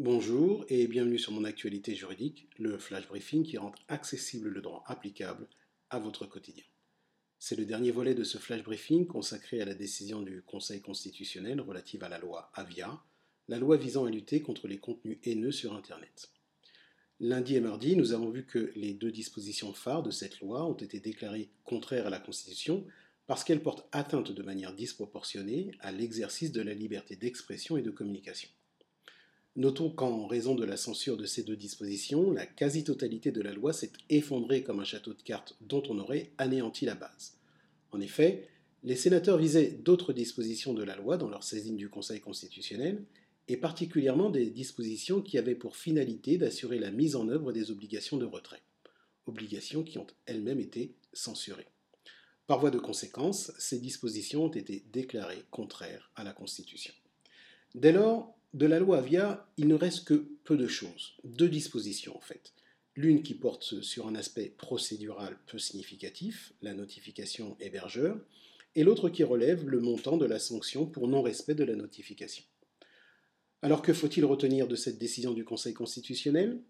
Bonjour et bienvenue sur mon actualité juridique, le flash briefing qui rend accessible le droit applicable à votre quotidien. C'est le dernier volet de ce flash briefing consacré à la décision du Conseil constitutionnel relative à la loi Avia, la loi visant à lutter contre les contenus haineux sur Internet. Lundi et mardi, nous avons vu que les deux dispositions phares de cette loi ont été déclarées contraires à la Constitution parce qu'elles portent atteinte de manière disproportionnée à l'exercice de la liberté d'expression et de communication. Notons qu'en raison de la censure de ces deux dispositions, la quasi-totalité de la loi s'est effondrée comme un château de cartes dont on aurait anéanti la base. En effet, les sénateurs visaient d'autres dispositions de la loi dans leur saisine du Conseil constitutionnel, et particulièrement des dispositions qui avaient pour finalité d'assurer la mise en œuvre des obligations de retrait, obligations qui ont elles-mêmes été censurées. Par voie de conséquence, ces dispositions ont été déclarées contraires à la Constitution. Dès lors, de la loi Avia, il ne reste que peu de choses, deux dispositions en fait. L'une qui porte sur un aspect procédural peu significatif, la notification hébergeur, et l'autre qui relève le montant de la sanction pour non-respect de la notification. Alors que faut-il retenir de cette décision du Conseil constitutionnel?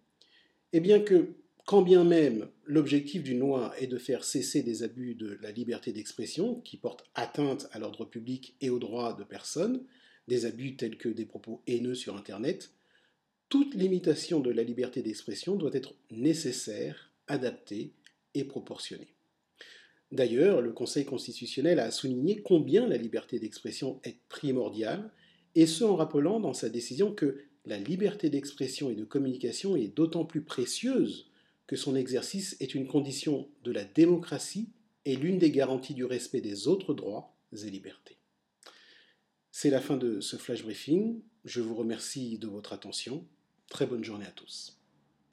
Eh bien que, quand bien même l'objectif d'une loi est de faire cesser des abus de la liberté d'expression qui portent atteinte à l'ordre public et aux droits de personnes, des abus tels que des propos haineux sur Internet, toute limitation de la liberté d'expression doit être nécessaire, adaptée et proportionnée. D'ailleurs, le Conseil constitutionnel a souligné combien la liberté d'expression est primordiale, et ce en rappelant dans sa décision que la liberté d'expression et de communication est d'autant plus précieuse que son exercice est une condition de la démocratie et l'une des garanties du respect des autres droits et libertés. C'est la fin de ce flash briefing. Je vous remercie de votre attention. Très bonne journée à tous.